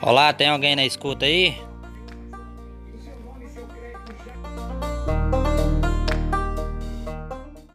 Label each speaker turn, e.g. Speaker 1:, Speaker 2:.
Speaker 1: Olá, tem alguém na escuta aí?